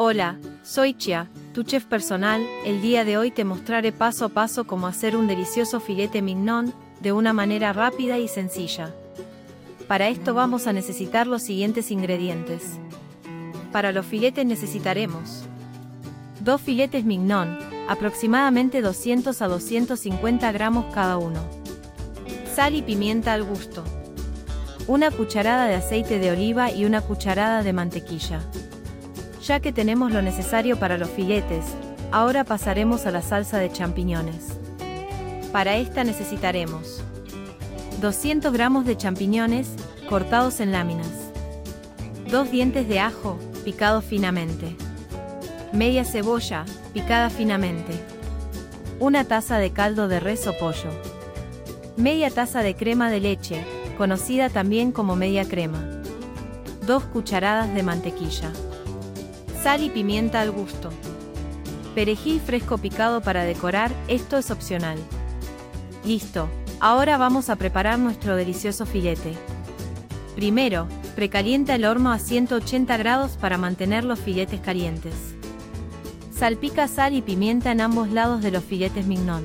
Hola, soy Chia, tu chef personal. El día de hoy te mostraré paso a paso cómo hacer un delicioso filete mignon de una manera rápida y sencilla. Para esto vamos a necesitar los siguientes ingredientes. Para los filetes necesitaremos dos filetes mignon, aproximadamente 200 a 250 gramos cada uno. Sal y pimienta al gusto. Una cucharada de aceite de oliva y una cucharada de mantequilla. Ya que tenemos lo necesario para los filetes, ahora pasaremos a la salsa de champiñones. Para esta necesitaremos 200 gramos de champiñones, cortados en láminas. 2 dientes de ajo, picados finamente. Media cebolla, picada finamente. Una taza de caldo de res o pollo. Media taza de crema de leche, conocida también como media crema. 2 cucharadas de mantequilla. Sal y pimienta al gusto. Perejil fresco picado para decorar, esto es opcional. Listo, ahora vamos a preparar nuestro delicioso filete. Primero, precalienta el horno a 180 grados para mantener los filetes calientes. Salpica sal y pimienta en ambos lados de los filetes mignon.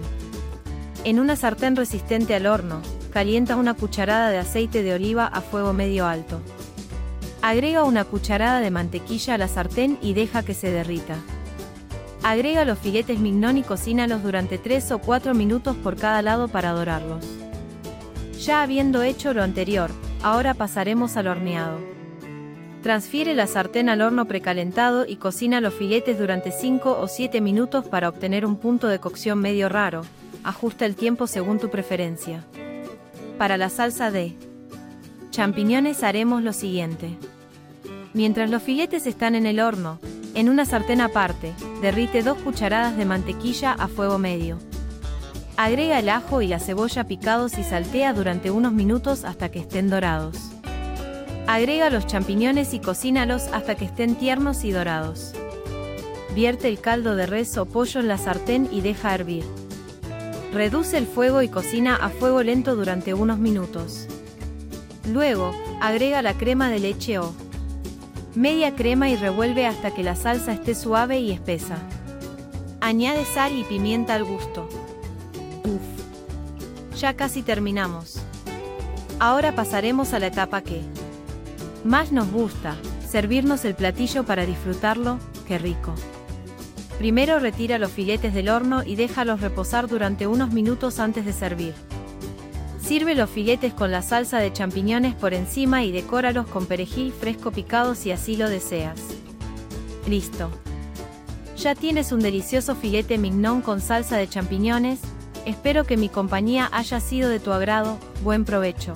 En una sartén resistente al horno, calienta una cucharada de aceite de oliva a fuego medio alto. Agrega una cucharada de mantequilla a la sartén y deja que se derrita. Agrega los filetes mignon y cocínalos durante 3 o 4 minutos por cada lado para dorarlos. Ya habiendo hecho lo anterior, ahora pasaremos al horneado. Transfiere la sartén al horno precalentado y cocina los filetes durante 5 o 7 minutos para obtener un punto de cocción medio raro. Ajusta el tiempo según tu preferencia. Para la salsa de champiñones haremos lo siguiente. Mientras los filetes están en el horno, en una sartén aparte, derrite dos cucharadas de mantequilla a fuego medio. Agrega el ajo y la cebolla picados y saltea durante unos minutos hasta que estén dorados. Agrega los champiñones y cocínalos hasta que estén tiernos y dorados. Vierte el caldo de res o pollo en la sartén y deja hervir. Reduce el fuego y cocina a fuego lento durante unos minutos. Luego, agrega la crema de leche o Media crema y revuelve hasta que la salsa esté suave y espesa. Añade sal y pimienta al gusto. Uf. Ya casi terminamos. Ahora pasaremos a la etapa que más nos gusta, servirnos el platillo para disfrutarlo, qué rico. Primero retira los filetes del horno y déjalos reposar durante unos minutos antes de servir. Sirve los filetes con la salsa de champiñones por encima y decóralos con perejil fresco picado si así lo deseas. Listo. Ya tienes un delicioso filete mignon con salsa de champiñones, espero que mi compañía haya sido de tu agrado, buen provecho.